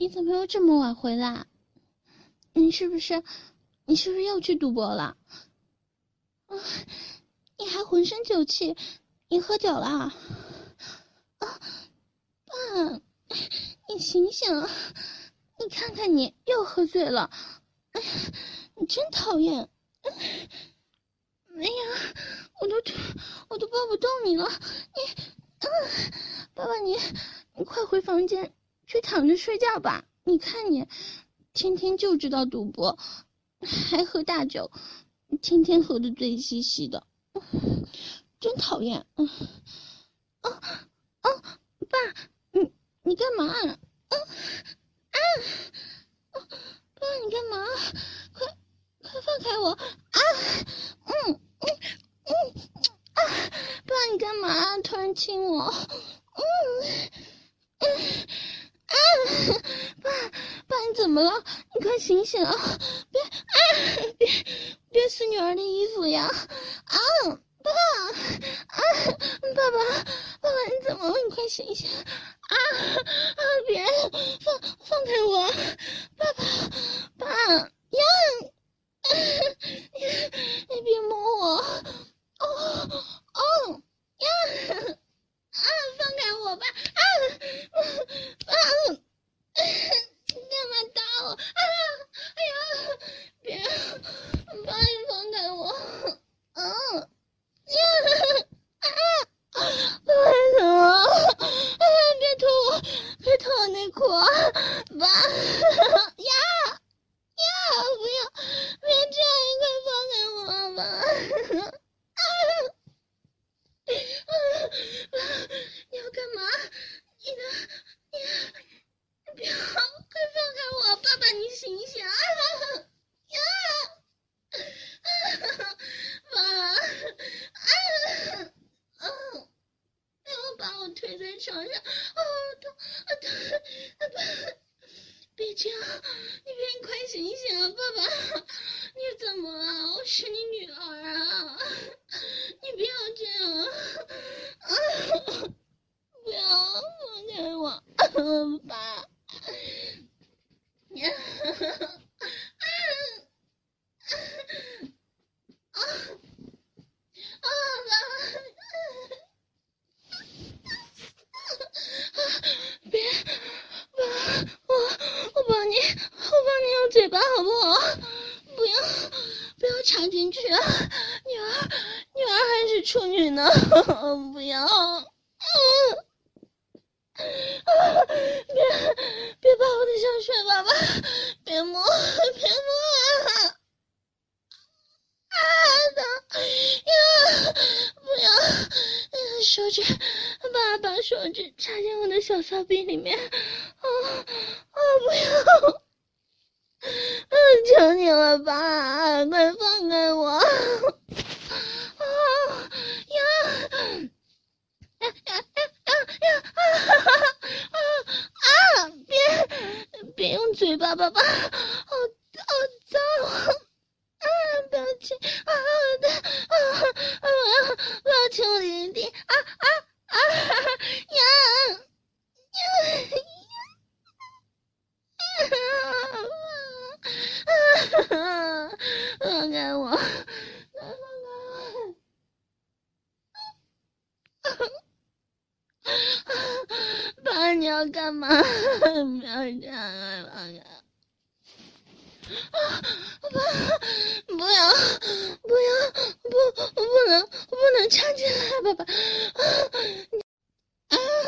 你怎么又这么晚回来？你是不是，你是不是又去赌博了？啊，你还浑身酒气，你喝酒了？啊，爸，你醒醒！你看看你又喝醉了，哎，你真讨厌！哎呀，我都我都抱不动你了，你，嗯，爸爸你你快回房间去躺着睡觉吧。你看你，天天就知道赌博，还喝大酒，天天喝的醉兮兮的，真讨厌！哦哦，爸，你你干嘛？嗯。啊！爸，你干嘛？快快放开我！啊！嗯嗯嗯啊！爸，你干嘛？突然亲我！嗯嗯啊！爸爸，你怎么了？你快醒醒啊！别啊！别别撕女儿的衣服呀！啊！爸啊！爸爸爸爸，你怎么了？你快醒醒！啊啊！别放放开我，爸爸爸呀！你你别摸我，哦哦呀！啊，放开我吧！啊啊！你干嘛打我？啊！哎呀！别，爸，你放开我！嗯呀！啊！为什么？别脱我，别脱我内裤，爸呀呀！不要，别这样，你快放开我吧！啊啊！你要干嘛？你的，你，你不要，快放开我！爸爸，你醒醒啊！呀！爸，啊！嗯。把我推在床上，啊痛啊痛啊爸，别这样，你别快醒醒啊，爸爸，你怎么了？我是你女儿啊，你不要这样啊，不要放开我，爸，你，啊啊啊爸。别，爸，我我帮你，我帮你用嘴巴好不好？不要，不去啊！女儿，女儿还是处女呢，不要，嗯，别，别把我的香水，爸爸，别摸，别摸啊！啊的呀！不要，手指，爸爸手指插进我的小骚逼里面，啊啊！不要！求你了，爸，快放开我！啊呀呀呀呀呀！啊啊啊！别别用嘴巴，爸爸，好好脏！啊，不要亲啊！我的啊啊！我要我要亲我弟弟啊啊啊！呀呀呀！啊！放开我！放开我！爸，你要干嘛？不要这样，放开！啊！不，不要，不要，不，不能，不能插进来，爸爸！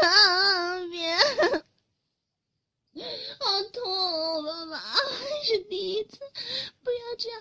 啊！别，好痛，爸爸，还是第一次，不要这样，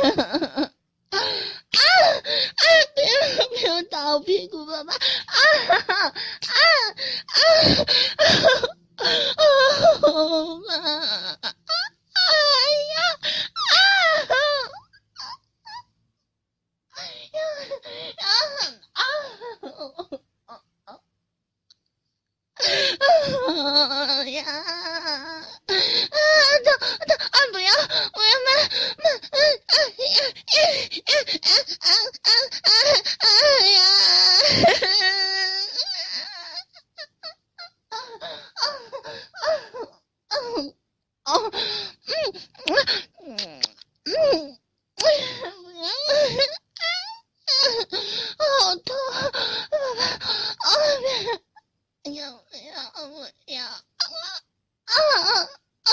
啊！不要不要打我屁股，爸爸！啊啊啊啊！啊妈！哎呀！啊！哎呀！啊啊啊！啊呀！啊！疼疼啊！不要！我要妈妈！嗯啊呀！啊啊啊啊啊啊呀！哦，嗯嗯嗯嗯，好痛，爸爸，啊别，要不要不要，啊啊啊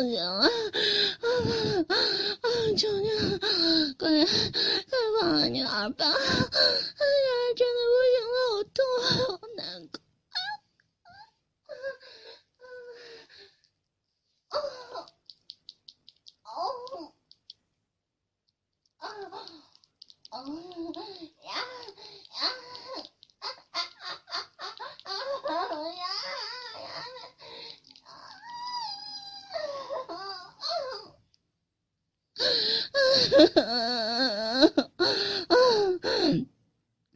好痒啊！啊啊！求求，快快放了女儿吧！女儿真的不行了，好痛，好难过。哦哦哦哦呀呀！啊啊啊啊啊呀呀！